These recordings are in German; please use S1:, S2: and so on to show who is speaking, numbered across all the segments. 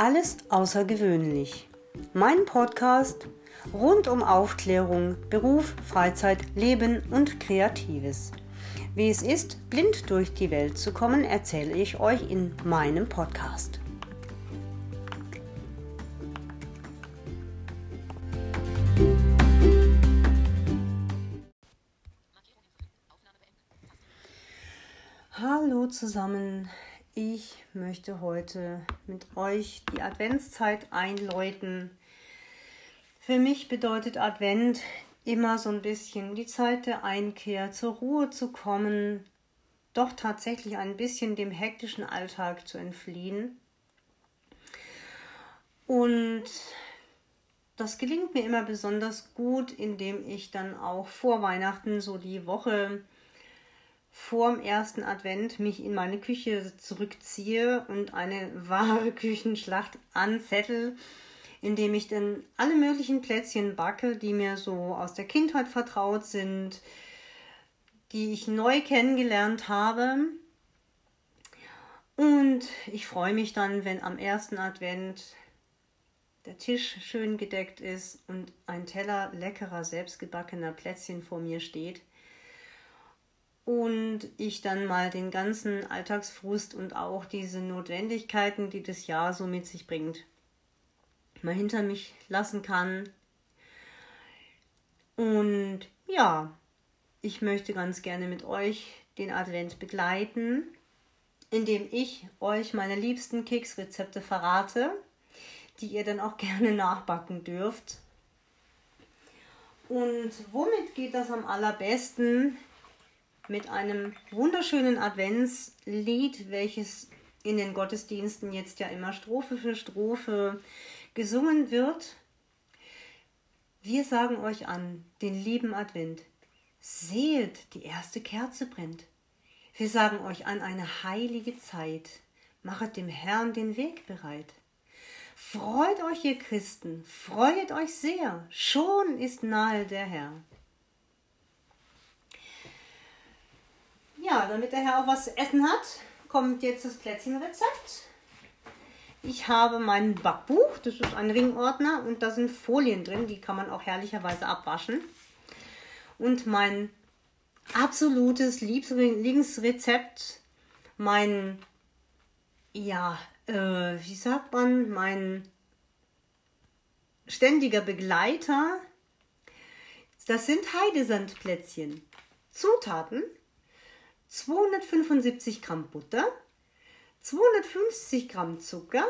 S1: Alles außergewöhnlich. Mein Podcast rund um Aufklärung, Beruf, Freizeit, Leben und Kreatives. Wie es ist, blind durch die Welt zu kommen, erzähle ich euch in meinem Podcast. Hallo zusammen, ich möchte heute mit euch die Adventszeit einläuten. Für mich bedeutet Advent immer so ein bisschen die Zeit der Einkehr, zur Ruhe zu kommen, doch tatsächlich ein bisschen dem hektischen Alltag zu entfliehen. Und das gelingt mir immer besonders gut, indem ich dann auch vor Weihnachten so die Woche vorm ersten Advent mich in meine Küche zurückziehe und eine wahre Küchenschlacht anzettel, indem ich dann alle möglichen Plätzchen backe, die mir so aus der Kindheit vertraut sind, die ich neu kennengelernt habe. Und ich freue mich dann, wenn am ersten Advent der Tisch schön gedeckt ist und ein Teller leckerer, selbstgebackener Plätzchen vor mir steht und ich dann mal den ganzen Alltagsfrust und auch diese Notwendigkeiten, die das Jahr so mit sich bringt, mal hinter mich lassen kann. Und ja, ich möchte ganz gerne mit euch den Advent begleiten, indem ich euch meine liebsten Keksrezepte verrate, die ihr dann auch gerne nachbacken dürft. Und womit geht das am allerbesten? Mit einem wunderschönen Adventslied, welches in den Gottesdiensten jetzt ja immer Strophe für Strophe gesungen wird. Wir sagen euch an, den lieben Advent. Seht, die erste Kerze brennt. Wir sagen euch an eine heilige Zeit. Machet dem Herrn den Weg bereit. Freut euch, ihr Christen, freut euch sehr, schon ist nahe der Herr. Ja, damit der Herr auch was zu essen hat, kommt jetzt das Plätzchenrezept. Ich habe mein Backbuch, das ist ein Ringordner und da sind Folien drin, die kann man auch herrlicherweise abwaschen. Und mein absolutes Lieblingsrezept, mein, ja, äh, wie sagt man, mein ständiger Begleiter, das sind Heidesandplätzchen. Zutaten 275 Gramm Butter, 250 Gramm Zucker,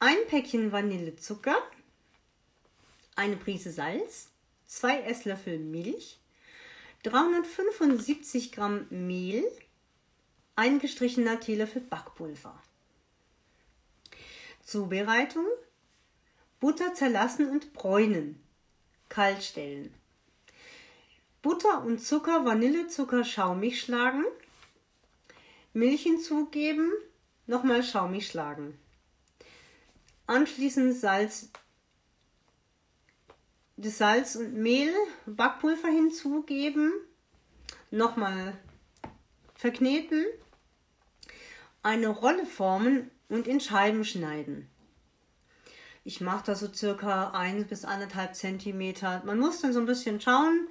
S1: ein Päckchen Vanillezucker, eine Prise Salz, zwei Esslöffel Milch, 375 Gramm Mehl, ein gestrichener Teelöffel Backpulver. Zubereitung: Butter zerlassen und bräunen, kalt stellen. Butter und Zucker, Vanillezucker schaumig schlagen, Milch hinzugeben, nochmal schaumig schlagen. Anschließend Salz, das Salz und Mehl, Backpulver hinzugeben, nochmal verkneten, eine Rolle formen und in Scheiben schneiden. Ich mache da so circa 1 bis 1,5 cm. Man muss dann so ein bisschen schauen,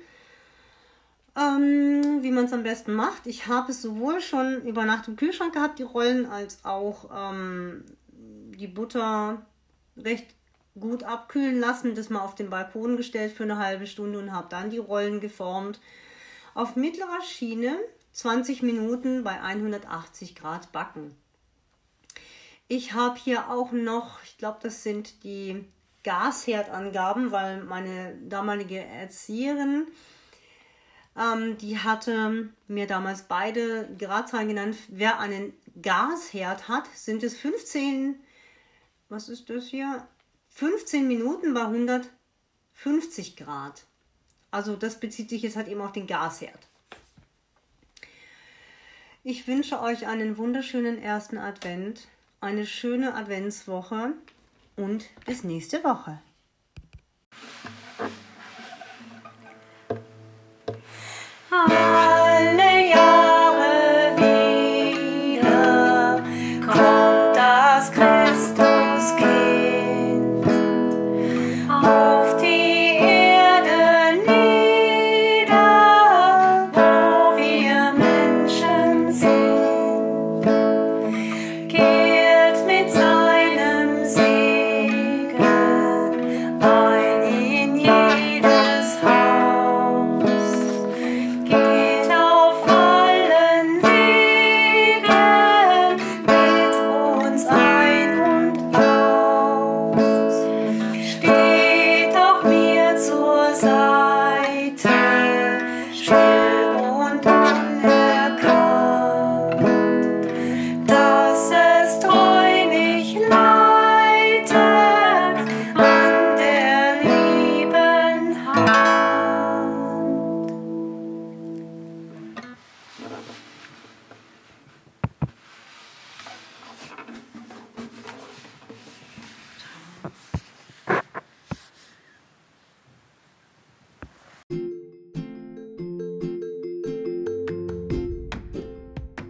S1: ähm, wie man es am besten macht. Ich habe es sowohl schon über Nacht im Kühlschrank gehabt, die Rollen, als auch ähm, die Butter recht gut abkühlen lassen, das mal auf den Balkon gestellt für eine halbe Stunde und habe dann die Rollen geformt. Auf mittlerer Schiene 20 Minuten bei 180 Grad backen. Ich habe hier auch noch, ich glaube, das sind die Gasherdangaben, weil meine damalige Erzieherin ähm, die hatte mir damals beide Gradzahlen genannt. Wer einen Gasherd hat, sind es 15, was ist das hier? 15 Minuten bei 150 Grad. Also das bezieht sich jetzt halt eben auf den Gasherd. Ich wünsche euch einen wunderschönen ersten Advent, eine schöne Adventswoche und bis nächste Woche. Alle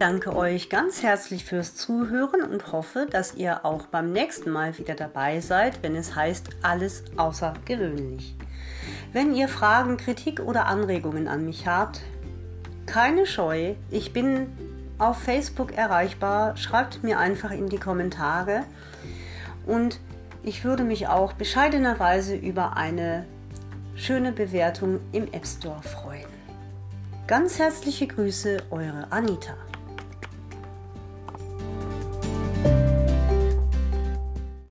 S1: danke euch ganz herzlich fürs Zuhören und hoffe, dass ihr auch beim nächsten Mal wieder dabei seid, wenn es heißt alles außergewöhnlich. Wenn ihr Fragen, Kritik oder Anregungen an mich habt, keine Scheu, ich bin auf Facebook erreichbar. Schreibt mir einfach in die Kommentare und ich würde mich auch bescheidenerweise über eine schöne Bewertung im App Store freuen. Ganz herzliche Grüße, eure Anita.